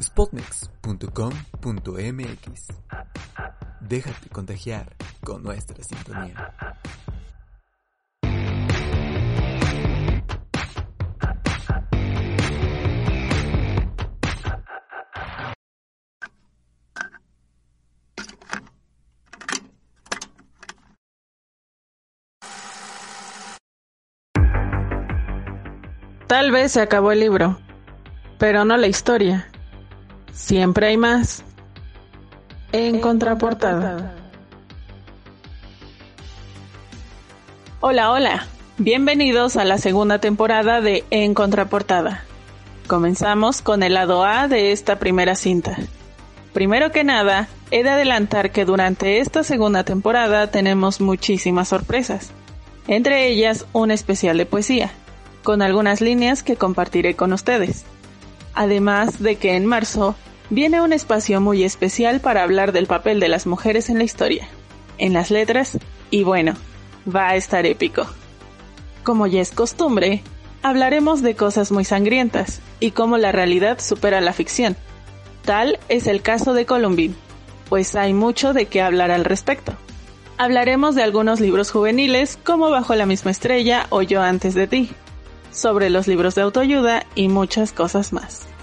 spotnex.com.mx. Déjate contagiar con nuestra sintonía. Tal vez se acabó el libro, pero no la historia. Siempre hay más. En, contraportada. Hola, hola. Bienvenidos a la segunda temporada de En Contraportada. Comenzamos con el lado A de esta primera cinta. Primero que nada, he de adelantar que durante esta segunda temporada tenemos muchísimas sorpresas, entre ellas un especial de poesía con algunas líneas que compartiré con ustedes. Además de que en marzo viene un espacio muy especial para hablar del papel de las mujeres en la historia, en las letras, y bueno, va a estar épico. Como ya es costumbre, hablaremos de cosas muy sangrientas y cómo la realidad supera la ficción. Tal es el caso de Columbine, pues hay mucho de qué hablar al respecto. Hablaremos de algunos libros juveniles como Bajo la misma estrella o Yo antes de ti, sobre los libros de autoayuda y muchas cosas más.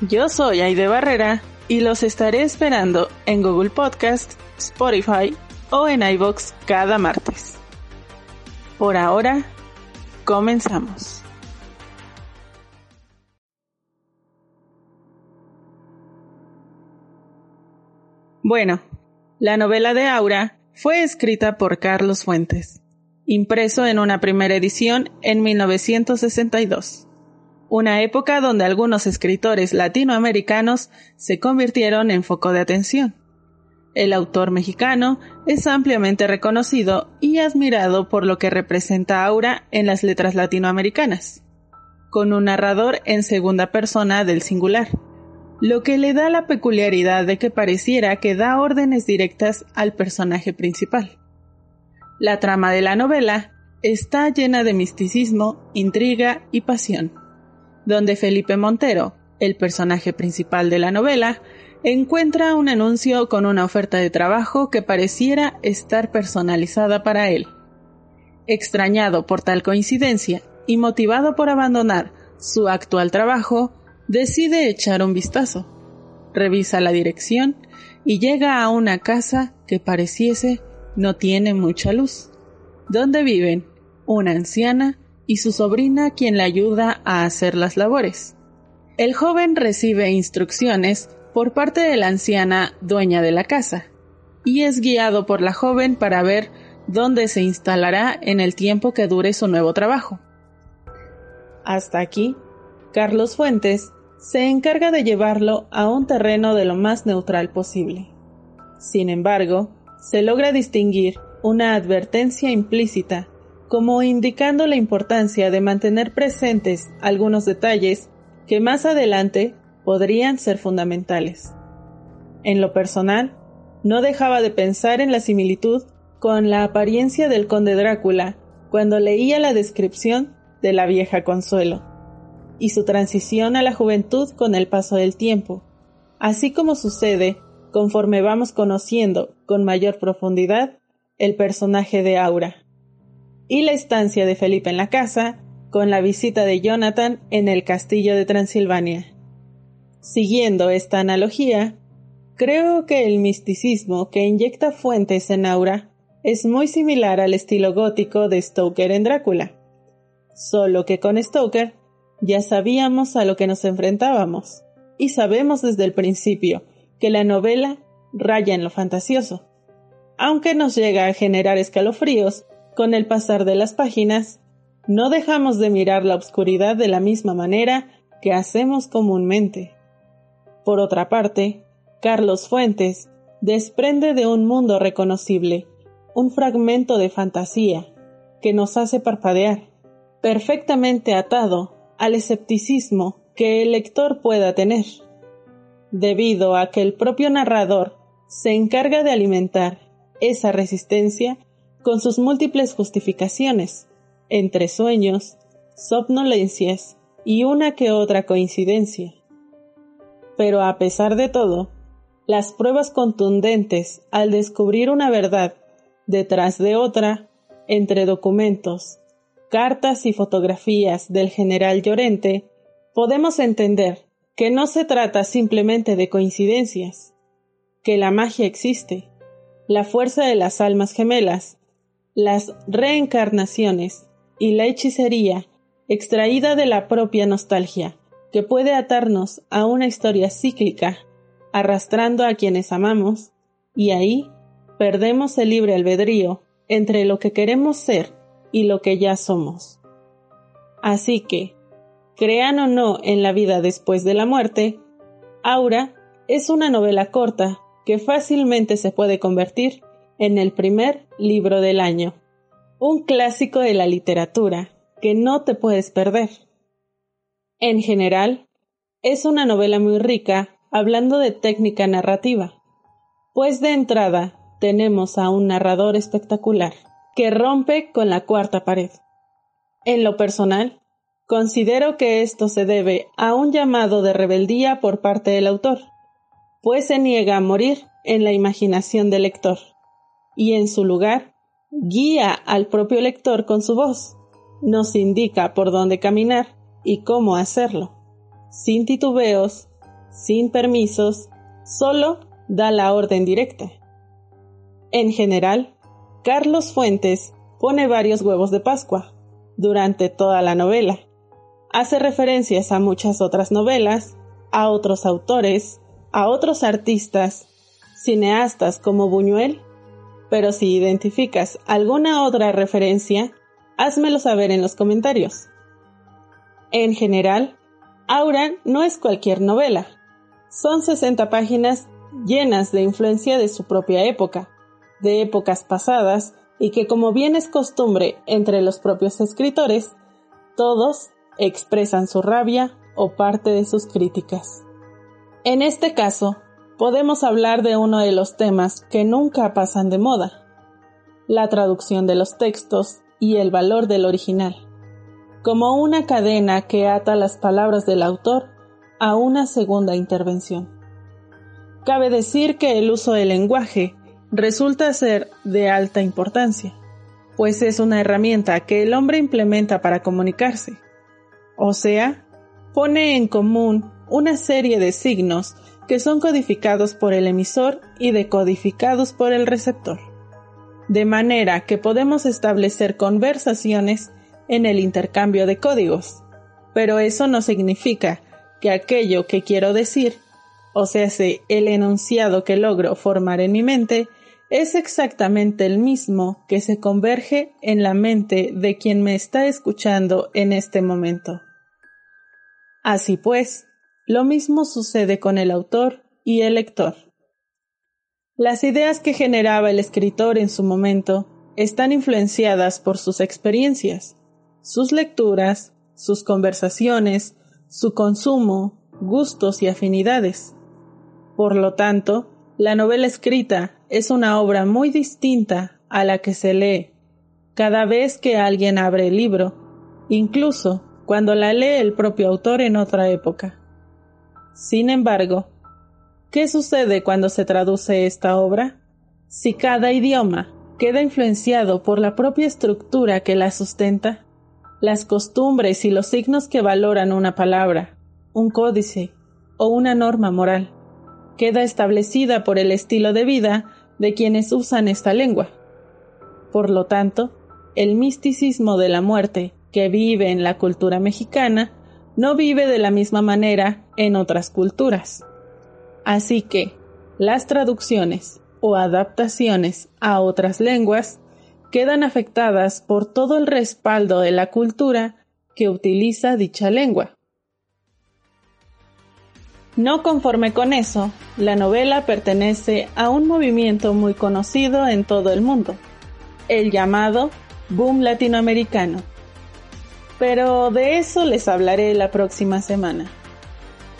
Yo soy Aide Barrera y los estaré esperando en Google Podcast, Spotify o en iVoox cada martes. Por ahora, comenzamos. Bueno, la novela de Aura fue escrita por Carlos Fuentes impreso en una primera edición en 1962, una época donde algunos escritores latinoamericanos se convirtieron en foco de atención. El autor mexicano es ampliamente reconocido y admirado por lo que representa Aura en las letras latinoamericanas, con un narrador en segunda persona del singular, lo que le da la peculiaridad de que pareciera que da órdenes directas al personaje principal. La trama de la novela está llena de misticismo, intriga y pasión, donde Felipe Montero, el personaje principal de la novela, encuentra un anuncio con una oferta de trabajo que pareciera estar personalizada para él. Extrañado por tal coincidencia y motivado por abandonar su actual trabajo, decide echar un vistazo. Revisa la dirección y llega a una casa que pareciese no tiene mucha luz, donde viven una anciana y su sobrina quien le ayuda a hacer las labores. El joven recibe instrucciones por parte de la anciana dueña de la casa y es guiado por la joven para ver dónde se instalará en el tiempo que dure su nuevo trabajo. Hasta aquí, Carlos Fuentes se encarga de llevarlo a un terreno de lo más neutral posible. Sin embargo, se logra distinguir una advertencia implícita, como indicando la importancia de mantener presentes algunos detalles que más adelante podrían ser fundamentales. En lo personal, no dejaba de pensar en la similitud con la apariencia del conde Drácula cuando leía la descripción de la vieja Consuelo, y su transición a la juventud con el paso del tiempo, así como sucede conforme vamos conociendo con mayor profundidad el personaje de Aura. Y la estancia de Felipe en la casa, con la visita de Jonathan en el castillo de Transilvania. Siguiendo esta analogía, creo que el misticismo que inyecta fuentes en Aura es muy similar al estilo gótico de Stoker en Drácula, solo que con Stoker ya sabíamos a lo que nos enfrentábamos, y sabemos desde el principio que la novela raya en lo fantasioso. Aunque nos llega a generar escalofríos con el pasar de las páginas, no dejamos de mirar la oscuridad de la misma manera que hacemos comúnmente. Por otra parte, Carlos Fuentes desprende de un mundo reconocible un fragmento de fantasía que nos hace parpadear, perfectamente atado al escepticismo que el lector pueda tener debido a que el propio narrador se encarga de alimentar esa resistencia con sus múltiples justificaciones, entre sueños, somnolencias y una que otra coincidencia. Pero a pesar de todo, las pruebas contundentes al descubrir una verdad detrás de otra, entre documentos, cartas y fotografías del general Llorente, podemos entender que no se trata simplemente de coincidencias, que la magia existe, la fuerza de las almas gemelas, las reencarnaciones y la hechicería extraída de la propia nostalgia, que puede atarnos a una historia cíclica, arrastrando a quienes amamos, y ahí perdemos el libre albedrío entre lo que queremos ser y lo que ya somos. Así que, crean o no en la vida después de la muerte, Aura es una novela corta que fácilmente se puede convertir en el primer libro del año, un clásico de la literatura que no te puedes perder. En general, es una novela muy rica hablando de técnica narrativa, pues de entrada tenemos a un narrador espectacular que rompe con la cuarta pared. En lo personal, considero que esto se debe a un llamado de rebeldía por parte del autor, pues se niega a morir en la imaginación del lector, y en su lugar guía al propio lector con su voz, nos indica por dónde caminar y cómo hacerlo, sin titubeos, sin permisos, solo da la orden directa. En general, Carlos Fuentes pone varios huevos de Pascua durante toda la novela. Hace referencias a muchas otras novelas, a otros autores, a otros artistas, cineastas como Buñuel, pero si identificas alguna otra referencia, házmelo saber en los comentarios. En general, Aura no es cualquier novela. Son 60 páginas llenas de influencia de su propia época, de épocas pasadas, y que como bien es costumbre entre los propios escritores, todos expresan su rabia o parte de sus críticas. En este caso, podemos hablar de uno de los temas que nunca pasan de moda, la traducción de los textos y el valor del original, como una cadena que ata las palabras del autor a una segunda intervención. Cabe decir que el uso del lenguaje resulta ser de alta importancia, pues es una herramienta que el hombre implementa para comunicarse, o sea, pone en común una serie de signos que son codificados por el emisor y decodificados por el receptor. De manera que podemos establecer conversaciones en el intercambio de códigos. Pero eso no significa que aquello que quiero decir, o sea, el enunciado que logro formar en mi mente, es exactamente el mismo que se converge en la mente de quien me está escuchando en este momento. Así pues, lo mismo sucede con el autor y el lector. Las ideas que generaba el escritor en su momento están influenciadas por sus experiencias, sus lecturas, sus conversaciones, su consumo, gustos y afinidades. Por lo tanto, la novela escrita es una obra muy distinta a la que se lee cada vez que alguien abre el libro, incluso cuando la lee el propio autor en otra época. Sin embargo, ¿qué sucede cuando se traduce esta obra? Si cada idioma queda influenciado por la propia estructura que la sustenta, las costumbres y los signos que valoran una palabra, un códice o una norma moral, queda establecida por el estilo de vida de quienes usan esta lengua. Por lo tanto, el misticismo de la muerte que vive en la cultura mexicana no vive de la misma manera en otras culturas. Así que las traducciones o adaptaciones a otras lenguas quedan afectadas por todo el respaldo de la cultura que utiliza dicha lengua. No conforme con eso, la novela pertenece a un movimiento muy conocido en todo el mundo, el llamado boom latinoamericano pero de eso les hablaré la próxima semana.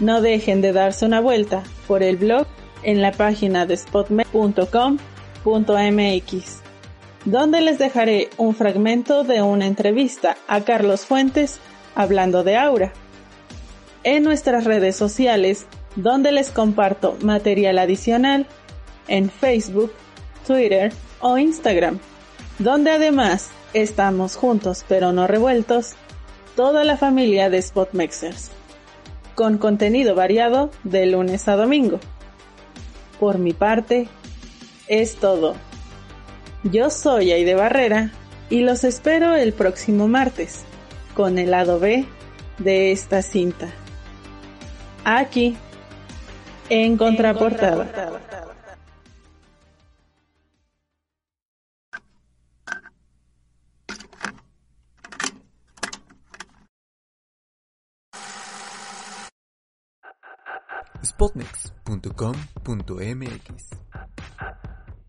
No dejen de darse una vuelta por el blog en la página de spotme.com.mx, donde les dejaré un fragmento de una entrevista a Carlos Fuentes hablando de Aura. En nuestras redes sociales donde les comparto material adicional en Facebook, Twitter o Instagram, donde además estamos juntos pero no revueltos, toda la familia de Spotmexers, con contenido variado de lunes a domingo. Por mi parte, es todo. Yo soy Aide Barrera y los espero el próximo martes con el lado B de esta cinta. Aquí, en contraportada. Spotnex.com.mx